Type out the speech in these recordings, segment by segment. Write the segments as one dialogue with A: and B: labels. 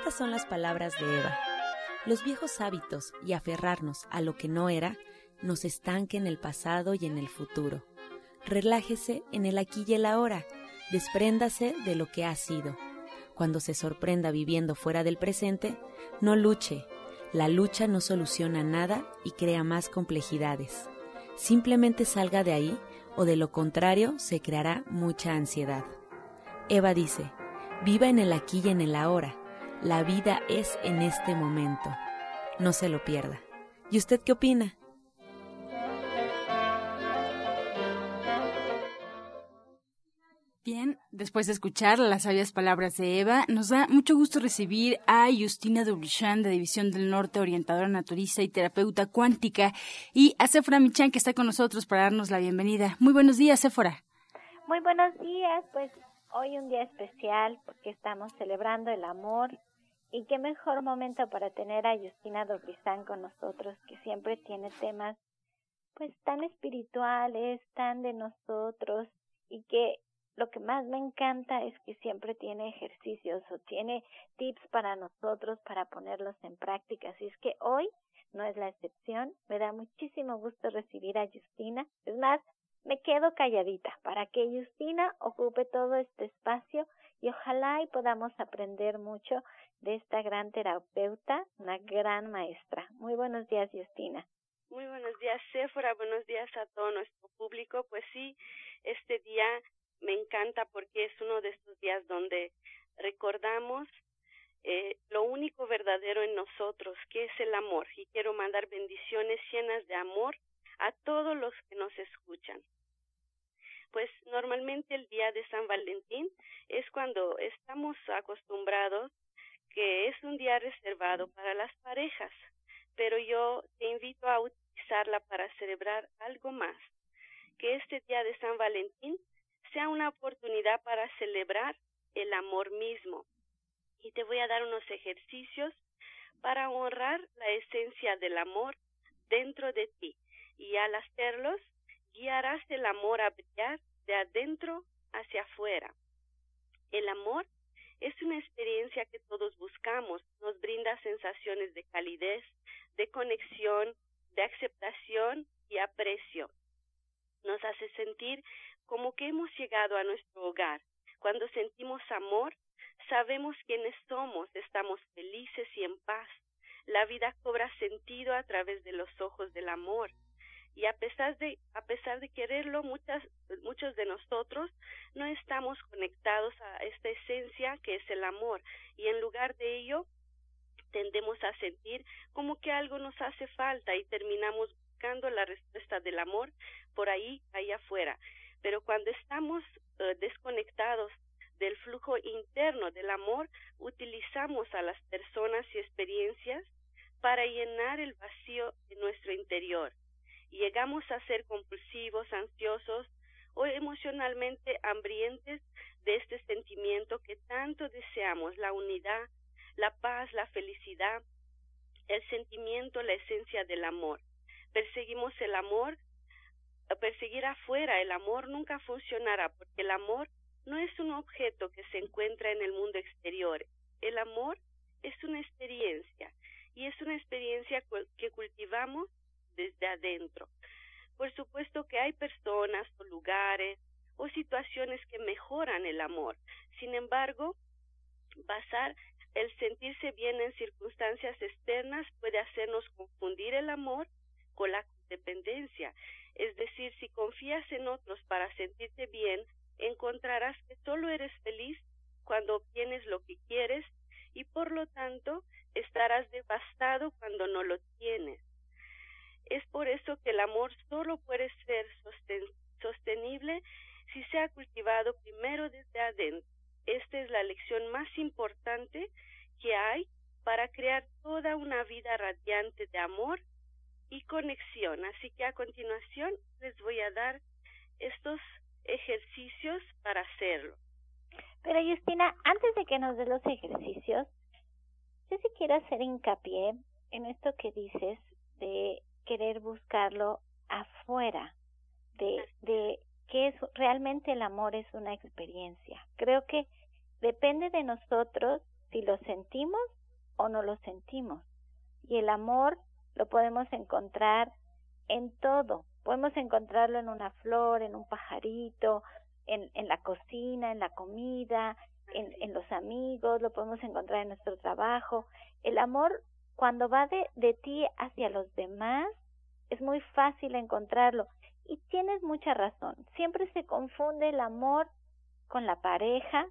A: Estas son las palabras de Eva. Los viejos hábitos y aferrarnos a lo que no era nos estanque en el pasado y en el futuro. Relájese en el aquí y el ahora. Despréndase de lo que ha sido. Cuando se sorprenda viviendo fuera del presente, no luche. La lucha no soluciona nada y crea más complejidades. Simplemente salga de ahí o de lo contrario se creará mucha ansiedad. Eva dice, viva en el aquí y en el ahora. La vida es en este momento. No se lo pierda. ¿Y usted qué opina?
B: Bien, después de escuchar las sabias palabras de Eva, nos da mucho gusto recibir a Justina Dubrichan de División del Norte, orientadora naturista y terapeuta cuántica, y a Sephora Michan que está con nosotros para darnos la bienvenida. Muy buenos días, Sephora.
C: Muy buenos días, pues hoy un día especial porque estamos celebrando el amor y qué mejor momento para tener a Justina Dubrichan con nosotros que siempre tiene temas pues tan espirituales, tan de nosotros y que lo que más me encanta es que siempre tiene ejercicios o tiene tips para nosotros para ponerlos en práctica. Así es que hoy no es la excepción. Me da muchísimo gusto recibir a Justina. Es más, me quedo calladita para que Justina ocupe todo este espacio y ojalá y podamos aprender mucho de esta gran terapeuta, una gran maestra. Muy buenos días, Justina.
D: Muy buenos días, Sephora. Buenos días a todo nuestro público. Pues sí, este día me encanta porque es uno de estos días donde recordamos eh, lo único verdadero en nosotros, que es el amor. Y quiero mandar bendiciones llenas de amor a todos los que nos escuchan. Pues normalmente el día de San Valentín es cuando estamos acostumbrados que es un día reservado para las parejas, pero yo te invito a utilizarla para celebrar algo más, que este día de San Valentín sea una oportunidad para celebrar el amor mismo. Y te voy a dar unos ejercicios para honrar la esencia del amor dentro de ti. Y al hacerlos, guiarás el amor a brillar de adentro hacia afuera. El amor es una experiencia que todos buscamos, nos brinda sensaciones de calidez, de conexión, de aceptación y aprecio. Nos hace sentir como que hemos llegado a nuestro hogar. Cuando sentimos amor, sabemos quiénes somos, estamos felices y en paz. La vida cobra sentido a través de los ojos del amor. Y a pesar de, a pesar de quererlo, muchas, muchos de nosotros no estamos conectados a esta esencia que es el amor. Y en lugar de ello, tendemos a sentir como que algo nos hace falta y terminamos buscando la respuesta del amor por ahí, ahí afuera. Pero cuando estamos eh, desconectados del flujo interno del amor, utilizamos a las personas y experiencias para llenar el vacío de nuestro interior. Y llegamos a ser compulsivos, ansiosos o emocionalmente hambrientes de este sentimiento que tanto deseamos, la unidad, la paz, la felicidad, el sentimiento, la esencia del amor. Perseguimos el amor perseguir afuera el amor nunca funcionará porque el amor no es un objeto que se encuentra en el mundo exterior. El amor es una experiencia y es una experiencia que cultivamos desde adentro. Por supuesto que hay personas o lugares o situaciones que mejoran el amor. Sin embargo, basar el sentirse bien en circunstancias externas puede hacernos confundir el amor con la dependencia. Es decir, si confías en otros para sentirte bien, encontrarás que solo eres feliz cuando obtienes lo que quieres y por lo tanto estarás devastado cuando no lo tienes. Es por eso que el amor solo puede ser sostenible si se ha cultivado primero desde adentro. Esta es la lección más importante que hay para crear toda una vida radiante de amor y conexión. Así que a continuación les voy a dar estos ejercicios para hacerlo.
C: Pero Justina, antes de que nos dé los ejercicios, yo sí quiero hacer hincapié en esto que dices de querer buscarlo afuera, de, de que es realmente el amor es una experiencia. Creo que depende de nosotros si lo sentimos o no lo sentimos. Y el amor lo podemos encontrar en todo. Podemos encontrarlo en una flor, en un pajarito, en, en la cocina, en la comida, en, en los amigos, lo podemos encontrar en nuestro trabajo. El amor, cuando va de, de ti hacia los demás, es muy fácil encontrarlo. Y tienes mucha razón. Siempre se confunde el amor con la pareja,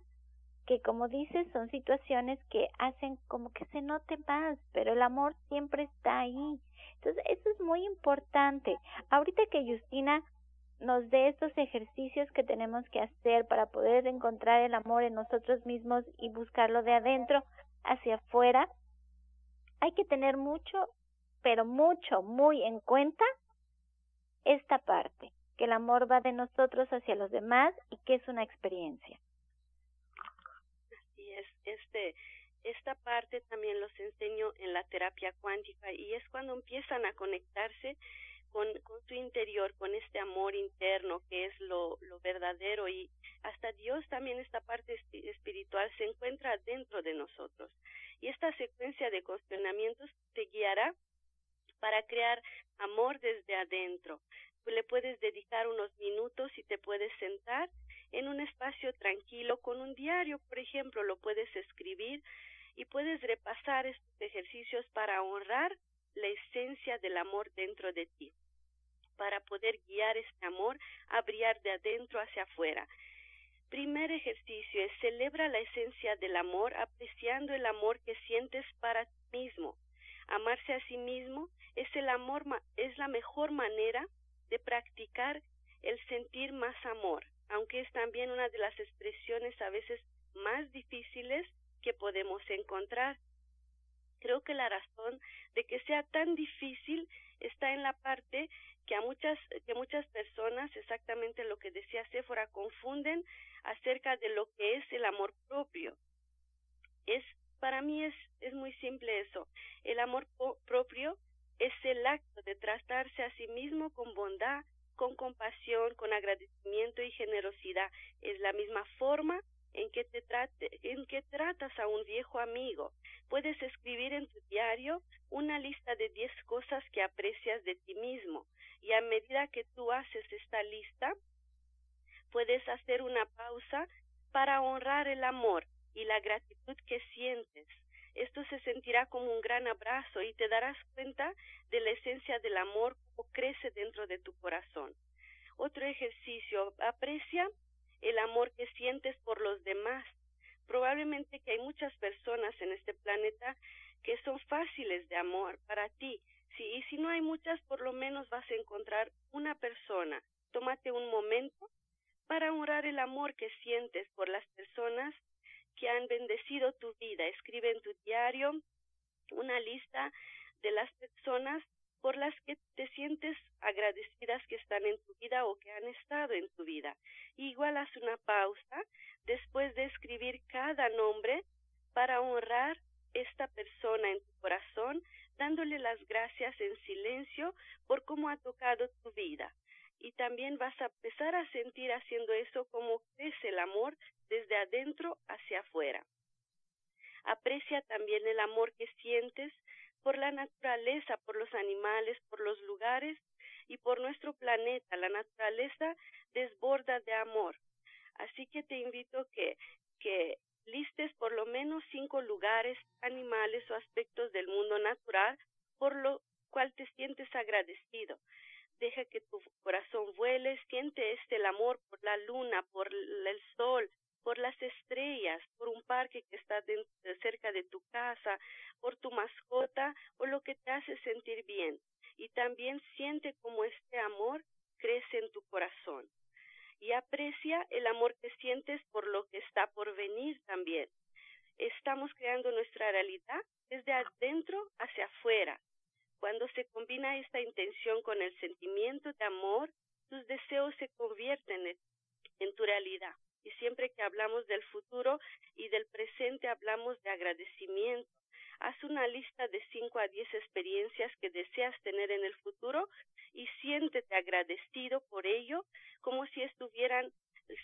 C: que como dices son situaciones que hacen como que se note más, pero el amor siempre está ahí. Entonces, eso es muy importante. Ahorita que Justina nos dé estos ejercicios que tenemos que hacer para poder encontrar el amor en nosotros mismos y buscarlo de adentro hacia afuera, hay que tener mucho, pero mucho, muy en cuenta esta parte, que el amor va de nosotros hacia los demás y que es una experiencia.
D: Así es, este, esta parte también los enseño en la terapia cuántica y es cuando empiezan a conectarse con, con su interior, con este amor interno que es lo, lo verdadero y hasta Dios también esta parte espiritual se encuentra dentro de nosotros. Y esta secuencia de cuestionamientos te guiará para crear amor desde adentro. Le puedes dedicar unos minutos y te puedes sentar en un espacio tranquilo con un diario, por ejemplo, lo puedes escribir y puedes repasar estos ejercicios para honrar la esencia del amor dentro de ti, para poder guiar este amor a brillar de adentro hacia afuera. Primer ejercicio es celebra la esencia del amor apreciando el amor que sientes para ti mismo. Amarse a sí mismo es el amor es la mejor manera de practicar el sentir más amor, aunque es también una de las expresiones a veces más difíciles que podemos encontrar. Creo que la razón de que sea tan difícil está en la parte que a muchas que muchas personas exactamente lo que decía Séfora confunden acerca de lo que es el amor propio. Es para mí es es muy simple eso. El amor propio es el acto de tratarse a sí mismo con bondad, con compasión, con agradecimiento y generosidad. Es la misma forma en que, te trate, en que tratas a un viejo amigo. Puedes escribir en tu diario una lista de diez cosas que aprecias de ti mismo y a medida que tú haces esta lista, puedes hacer una pausa para honrar el amor y la gratitud que sientes. Esto se sentirá como un gran abrazo y te darás cuenta de la esencia del amor como crece dentro de tu corazón. Otro ejercicio, aprecia el amor que sientes por los demás. Probablemente que hay muchas personas en este planeta que son fáciles de amor para ti. Sí, y si no hay muchas, por lo menos vas a encontrar una persona. Tómate un momento para honrar el amor que sientes por las personas que han bendecido tu vida. Escribe en tu diario una lista de las personas por las que te sientes agradecidas que están en tu vida o que han estado en tu vida. Igual haz una pausa después de escribir cada nombre para honrar esta persona en tu corazón, dándole las gracias en silencio por cómo ha tocado tu vida. Y también vas a empezar a sentir haciendo eso como crece el amor desde adentro hacia afuera. Aprecia también el amor que sientes por la naturaleza, por los animales, por los lugares y por nuestro planeta. La naturaleza desborda de amor. Así que te invito que, que listes por lo menos cinco lugares, animales o aspectos del mundo natural por, lo, cual te sientes agradecido. Deja que tu corazón vuele, siente este el amor por la luna, por el sol, por las estrellas, por un parque que está cerca de tu casa, por tu mascota o lo que te hace sentir bien. Y también siente cómo este amor crece en tu corazón. Y aprecia el amor que sientes por lo que está por venir también. Estamos creando nuestra realidad desde adentro hacia afuera. Cuando se combina esta intención con el sentimiento de amor, tus deseos se convierten en tu realidad y siempre que hablamos del futuro y del presente hablamos de agradecimiento. Haz una lista de 5 a 10 experiencias que deseas tener en el futuro y siéntete agradecido por ello como si estuvieran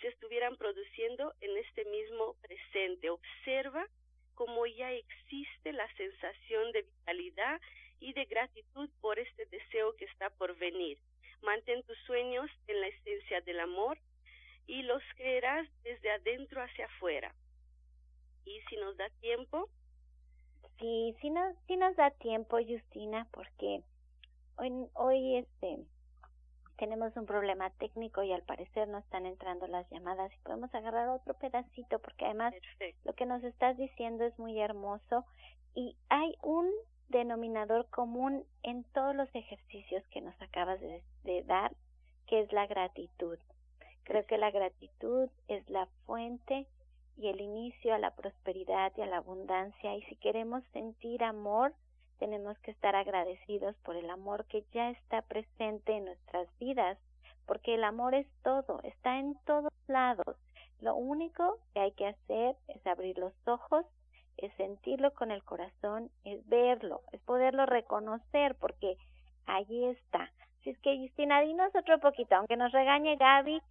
D: se estuvieran produciendo en este mismo presente. Observa cómo ya existe la sensación de vitalidad y de gratitud por este deseo que está por venir. Mantén tus sueños en la esencia del amor y los creerás desde adentro hacia afuera. Y si nos da tiempo.
C: Sí, si nos, si nos da tiempo, Justina, porque hoy, hoy este, tenemos un problema técnico y al parecer no están entrando las llamadas y podemos agarrar otro pedacito porque además lo que nos estás diciendo es muy hermoso y hay un denominador común en todos los ejercicios que nos acabas de dar, que es la gratitud. Creo que la gratitud es la fuente y el inicio a la prosperidad y a la abundancia y si queremos sentir amor, tenemos que estar agradecidos por el amor que ya está presente en nuestras vidas, porque el amor es todo, está en todos lados. Lo único que hay que hacer es abrir los ojos, es sentirlo con el corazón, es verlo, es poderlo reconocer, porque allí está. Si es que, Justina, dinos otro poquito, aunque nos regañe Gaby,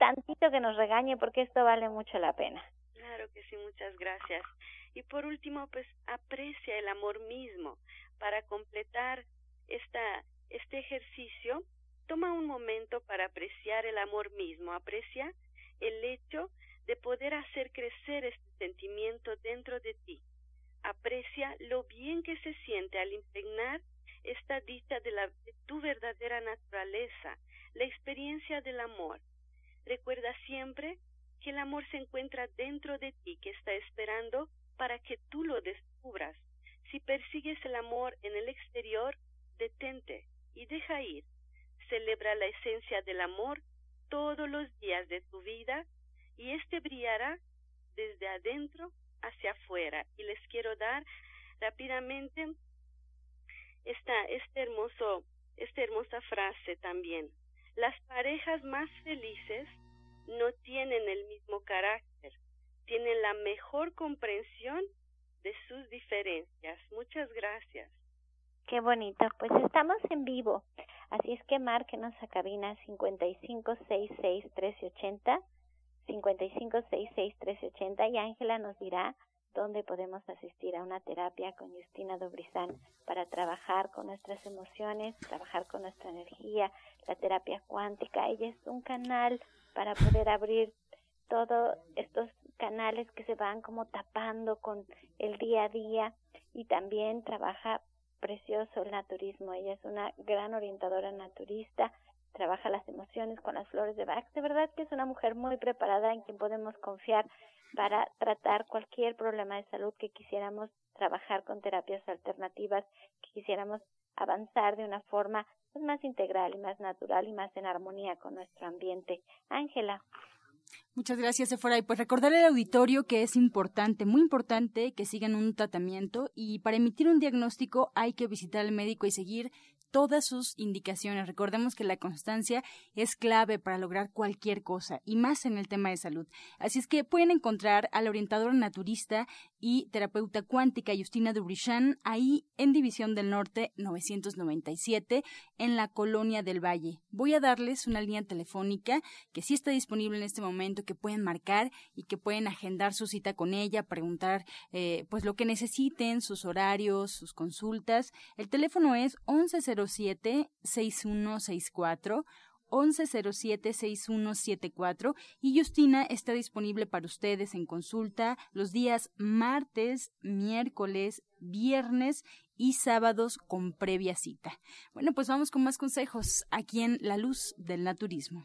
C: tantito que nos regañe porque esto vale mucho la pena.
D: Claro que sí, muchas gracias. Y por último, pues aprecia el amor mismo. Para completar esta, este ejercicio, toma un momento para apreciar el amor mismo. Aprecia el hecho de poder hacer crecer este sentimiento dentro de ti. Aprecia lo bien que se siente al impregnar esta dicha de, la, de tu verdadera naturaleza, la experiencia del amor. Recuerda siempre que el amor se encuentra dentro de ti, que está esperando para que tú lo descubras. Si persigues el amor en el exterior, detente y deja ir. Celebra la esencia del amor todos los días de tu vida y éste brillará desde adentro hacia afuera. Y les quiero dar rápidamente esta, este hermoso, esta hermosa frase también. Las parejas más felices no tienen el mismo carácter, tienen la mejor comprensión de sus diferencias. Muchas gracias.
C: Qué bonito. Pues estamos en vivo. Así es que márquenos a cabina 5566-1380, 5566-1380 y Ángela nos dirá dónde podemos asistir a una terapia con Justina Dobrizán para trabajar con nuestras emociones, trabajar con nuestra energía, la terapia cuántica. Ella es un canal para poder abrir todos estos canales que se van como tapando con el día a día y también trabaja precioso el naturismo. Ella es una gran orientadora naturista, trabaja las emociones con las flores de Bach. De verdad que es una mujer muy preparada en quien podemos confiar para tratar cualquier problema de salud que quisiéramos trabajar con terapias alternativas, que quisiéramos avanzar de una forma más integral y más natural y más en armonía con nuestro ambiente. Ángela.
B: Muchas gracias, Sephora. Y pues recordar al auditorio que es importante, muy importante, que sigan un tratamiento y para emitir un diagnóstico hay que visitar al médico y seguir todas sus indicaciones. Recordemos que la constancia es clave para lograr cualquier cosa y más en el tema de salud. Así es que pueden encontrar a la orientadora naturista y terapeuta cuántica Justina Dubrichan ahí en División del Norte 997 en la Colonia del Valle. Voy a darles una línea telefónica que sí está disponible en este momento que pueden marcar y que pueden agendar su cita con ella, preguntar eh, pues lo que necesiten, sus horarios, sus consultas. El teléfono es 1107-6164 1107-6174 y Justina está disponible para ustedes en consulta los días martes, miércoles, viernes y sábados con previa cita. Bueno, pues vamos con más consejos aquí en La Luz del Naturismo.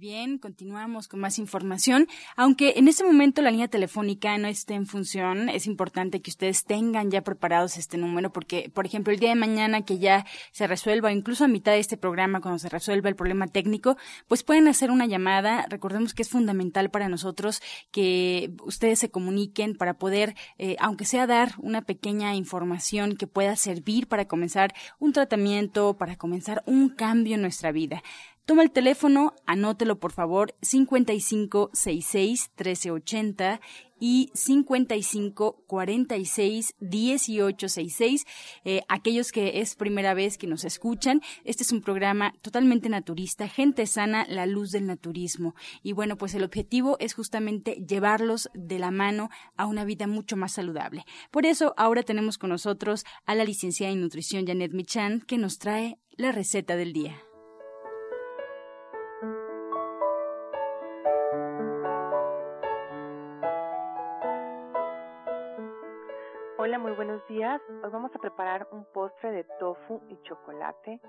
B: bien, continuamos con más información. Aunque en este momento la línea telefónica no esté en función, es importante que ustedes tengan ya preparados este número porque, por ejemplo, el día de mañana que ya se resuelva, incluso a mitad de este programa, cuando se resuelva el problema técnico, pues pueden hacer una llamada. Recordemos que es fundamental para nosotros que ustedes se comuniquen para poder, eh, aunque sea dar una pequeña información que pueda servir para comenzar un tratamiento, para comenzar un cambio en nuestra vida. Toma el teléfono, anótelo por favor, 5566 1380 y 55 46 18 66. aquellos que es primera vez que nos escuchan, este es un programa totalmente naturista, gente sana, la luz del naturismo. Y bueno, pues el objetivo es justamente llevarlos de la mano a una vida mucho más saludable. Por eso ahora tenemos con nosotros a la licenciada en nutrición Janet Michan que nos trae la receta del día.
E: Hola, muy buenos días. Vamos a preparar un postre de tofu y chocolate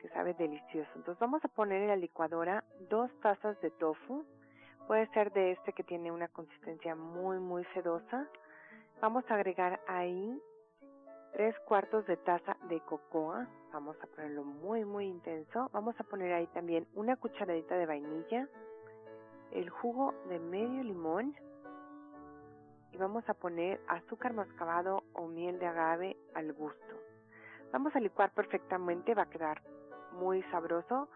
E: que sabe delicioso. Entonces vamos a poner en la licuadora dos tazas de tofu. Puede ser de este que tiene una consistencia muy, muy sedosa. Vamos a agregar ahí tres cuartos de taza de cocoa. Vamos a ponerlo muy, muy intenso. Vamos a poner ahí también una cucharadita de vainilla, el jugo de medio limón y vamos a poner azúcar mascabado o miel de agave al gusto. Vamos a licuar perfectamente, va a quedar muy sabroso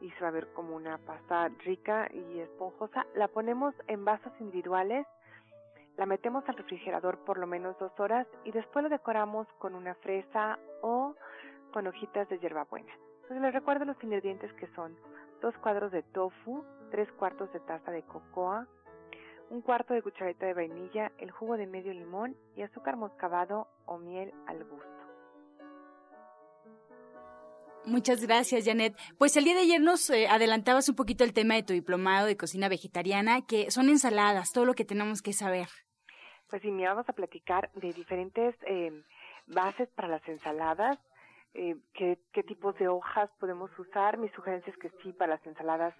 E: y se va a ver como una pasta rica y esponjosa. La ponemos en vasos individuales, la metemos al refrigerador por lo menos dos horas y después lo decoramos con una fresa o con hojitas de hierbabuena. Entonces les recuerdo los ingredientes que son dos cuadros de tofu, tres cuartos de taza de cocoa, un cuarto de cucharita de vainilla, el jugo de medio limón y azúcar moscabado o miel al gusto.
B: Muchas gracias, Janet. Pues el día de ayer nos eh, adelantabas un poquito el tema de tu diplomado de cocina vegetariana, que son ensaladas, todo lo que tenemos que saber.
E: Pues sí, me vamos a platicar de diferentes eh, bases para las ensaladas, eh, qué, qué tipos de hojas podemos usar. Mi sugerencia es que sí, para las ensaladas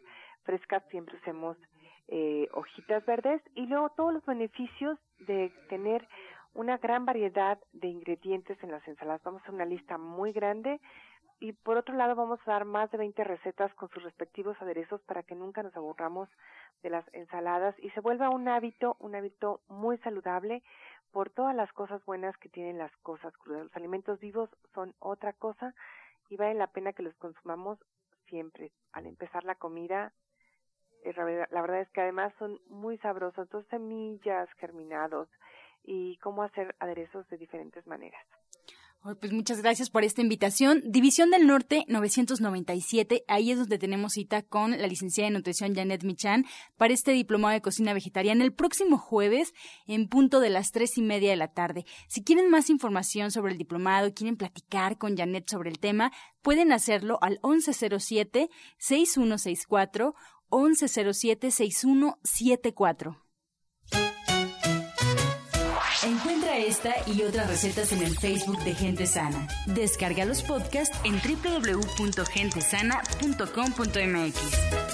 E: frescas siempre usemos eh, hojitas verdes y luego todos los beneficios de tener una gran variedad de ingredientes en las ensaladas. Vamos a una lista muy grande y por otro lado vamos a dar más de 20 recetas con sus respectivos aderezos para que nunca nos aburramos de las ensaladas y se vuelva un hábito, un hábito muy saludable por todas las cosas buenas que tienen las cosas crudas. Los alimentos vivos son otra cosa y vale la pena que los consumamos siempre. Al empezar la comida, la verdad es que además son muy sabrosos, dos semillas germinados y cómo hacer aderezos de diferentes maneras.
B: Pues muchas gracias por esta invitación. División del Norte 997, ahí es donde tenemos cita con la licenciada en nutrición Janet Michan para este diplomado de cocina vegetariana el próximo jueves en punto de las tres y media de la tarde. Si quieren más información sobre el diplomado, quieren platicar con Janet sobre el tema, pueden hacerlo al 1107 6164 1107-6174.
A: Encuentra esta y otras recetas en el Facebook de Gente Sana. Descarga los podcasts en www.gentesana.com.mx.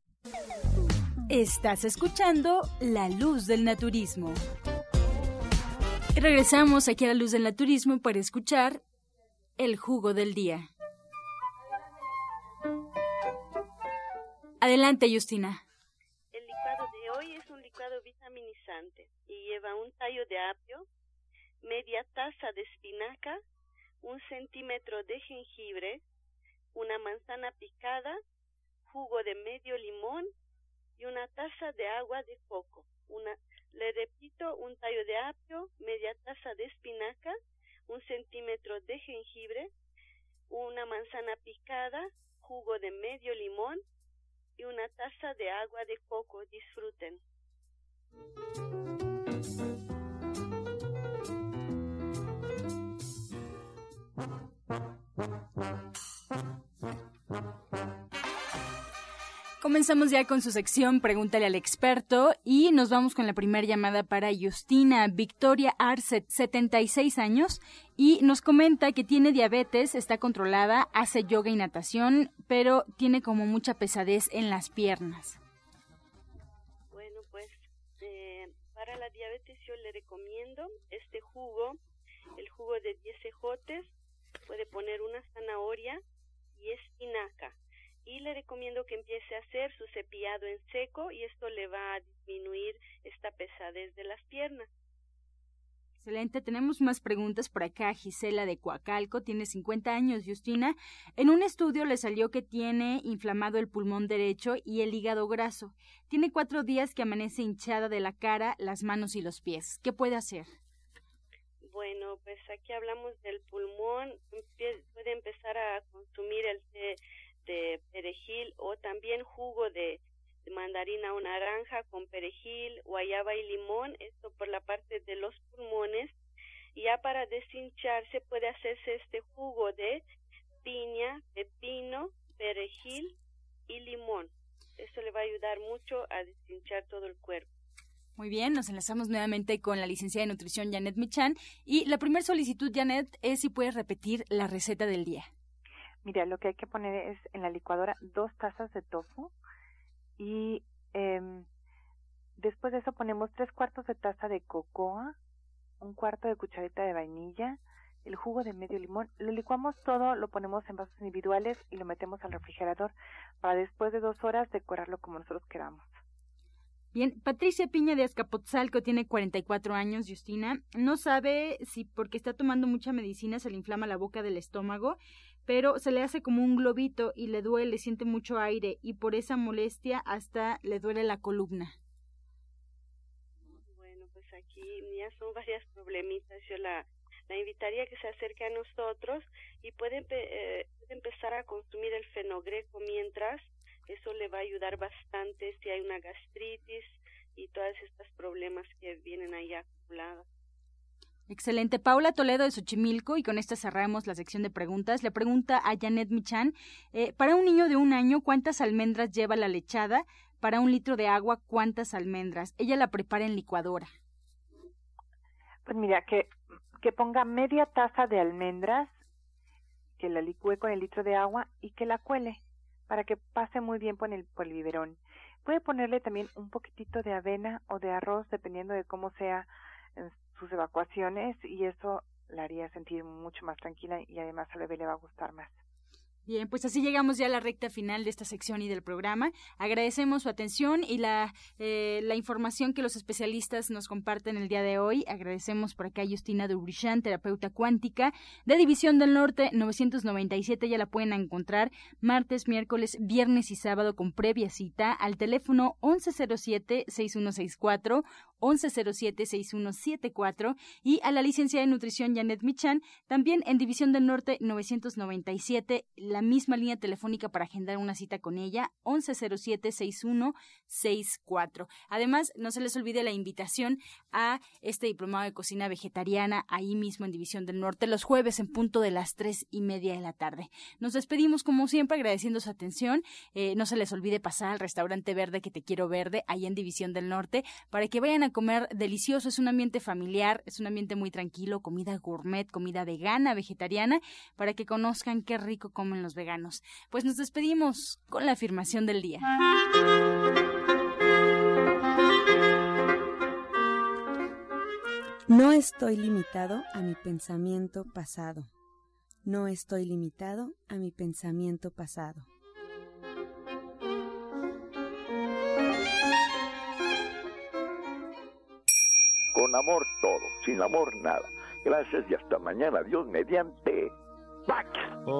B: Estás escuchando La Luz del Naturismo. Regresamos aquí a La Luz del Naturismo para escuchar el jugo del día. Adelante, Justina.
D: El licuado de hoy es un licuado vitaminizante y lleva un tallo de apio, media taza de espinaca, un centímetro de jengibre, una manzana picada, jugo de medio limón y una taza de agua de coco. Una, le repito, un tallo de apio, media taza de espinaca, un centímetro de jengibre, una manzana picada, jugo de medio limón y una taza de agua de coco. Disfruten.
B: Comenzamos ya con su sección Pregúntale al experto y nos vamos con la primera llamada para Justina Victoria Arce, 76 años, y nos comenta que tiene diabetes, está controlada, hace yoga y natación, pero tiene como mucha pesadez en las piernas.
D: Bueno, pues eh, para la diabetes yo le recomiendo este jugo, el jugo de 10 ejotes, puede poner una zanahoria y espinaca y le recomiendo que empiece a hacer su cepillado en seco y esto le va a disminuir esta pesadez de las piernas.
B: Excelente, tenemos más preguntas por acá. Gisela de Coacalco tiene 50 años, Justina. En un estudio le salió que tiene inflamado el pulmón derecho y el hígado graso. Tiene cuatro días que amanece hinchada de la cara, las manos y los pies. ¿Qué puede hacer?
D: Bueno, pues aquí hablamos del pulmón. Puede empezar a consumir el té de perejil o también jugo de, mandarina o naranja con perejil, guayaba y limón, esto por la parte de los pulmones. Ya para deshincharse puede hacerse este jugo de piña, pepino, perejil y limón. Esto le va a ayudar mucho a deshinchar todo el cuerpo.
B: Muy bien, nos enlazamos nuevamente con la licenciada de nutrición Janet Michan y la primera solicitud, Janet, es si puedes repetir la receta del día.
E: Mira, lo que hay que poner es en la licuadora dos tazas de tofu y eh, después de eso ponemos tres cuartos de taza de cocoa, un cuarto de cucharita de vainilla, el jugo de medio limón, lo licuamos todo, lo ponemos en vasos individuales y lo metemos al refrigerador para después de dos horas decorarlo como nosotros queramos.
B: Bien, Patricia Piña de Azcapotzalco tiene 44 años, Justina. No sabe si porque está tomando mucha medicina se le inflama la boca del estómago pero se le hace como un globito y le duele, siente mucho aire y por esa molestia hasta le duele la columna.
D: Bueno, pues aquí ya son varias problemitas. Yo la, la invitaría a que se acerque a nosotros y puede, eh, puede empezar a consumir el fenogreco mientras. Eso le va a ayudar bastante si hay una gastritis y todos estos problemas que vienen ahí acumulados.
B: Excelente. Paula Toledo de Xochimilco, y con esta cerramos la sección de preguntas. Le pregunta a Janet Michan, eh, para un niño de un año, ¿cuántas almendras lleva la lechada? Para un litro de agua, ¿cuántas almendras? Ella la prepara en licuadora.
E: Pues mira, que, que ponga media taza de almendras, que la licúe con el litro de agua y que la cuele para que pase muy bien por el, por el biberón. Puede ponerle también un poquitito de avena o de arroz, dependiendo de cómo sea sus evacuaciones y eso la haría sentir mucho más tranquila y además al bebé le va a gustar más.
B: Bien, pues así llegamos ya a la recta final de esta sección y del programa. Agradecemos su atención y la, eh, la información que los especialistas nos comparten el día de hoy. Agradecemos por acá a Justina Dubrichan, terapeuta cuántica de División del Norte 997. Ya la pueden encontrar martes, miércoles, viernes y sábado con previa cita al teléfono 1107-6164 1107-6174 y a la licenciada de nutrición Janet Michan, también en División del Norte 997, la misma línea telefónica para agendar una cita con ella, 1107-6164. Además, no se les olvide la invitación a este diplomado de cocina vegetariana ahí mismo en División del Norte, los jueves en punto de las tres y media de la tarde. Nos despedimos como siempre agradeciendo su atención. Eh, no se les olvide pasar al restaurante verde que te quiero verde ahí en División del Norte para que vayan a comer delicioso, es un ambiente familiar, es un ambiente muy tranquilo, comida gourmet, comida vegana, vegetariana, para que conozcan qué rico comen los veganos. Pues nos despedimos con la afirmación del día.
A: No estoy limitado a mi pensamiento pasado. No estoy limitado a mi pensamiento pasado.
F: Con amor todo, sin amor nada. Gracias y hasta mañana. Dios mediante. ¡Pax!
G: O